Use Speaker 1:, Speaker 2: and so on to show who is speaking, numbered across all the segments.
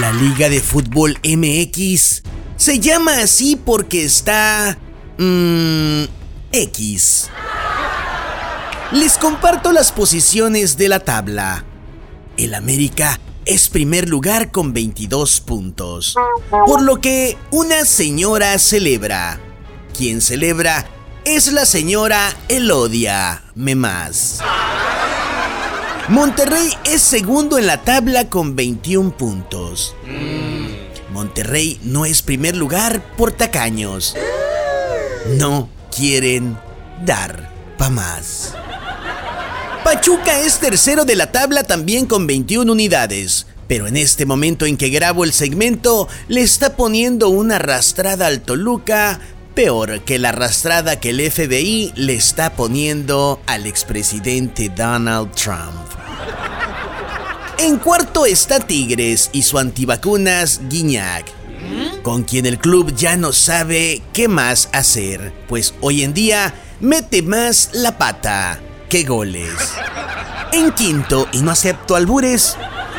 Speaker 1: La Liga de Fútbol MX se llama así porque está... Mmm, X. Les comparto las posiciones de la tabla. El América es primer lugar con 22 puntos, por lo que una señora celebra. Quien celebra es la señora Elodia Memás. Monterrey es segundo en la tabla con 21 puntos. Monterrey no es primer lugar por tacaños. No quieren dar pa' más. Pachuca es tercero de la tabla también con 21 unidades, pero en este momento en que grabo el segmento le está poniendo una arrastrada al Toluca, peor que la arrastrada que el FBI le está poniendo al expresidente Donald Trump. En cuarto está Tigres y su antivacunas Guiñac, con quien el club ya no sabe qué más hacer, pues hoy en día mete más la pata qué goles. En quinto, y no acepto albures,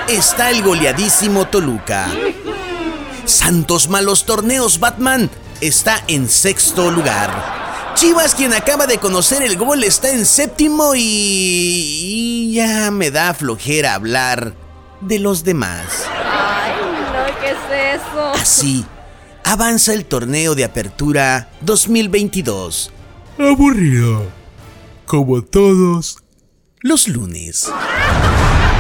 Speaker 1: está el goleadísimo Toluca. Santos malos torneos, Batman, está en sexto lugar. Chivas, quien acaba de conocer el gol, está en séptimo y... y ya me da flojera hablar de los demás.
Speaker 2: Ay, no, ¿qué es eso?
Speaker 1: Así, avanza el torneo de apertura 2022.
Speaker 3: Aburrido. Como todos
Speaker 1: Los lunes.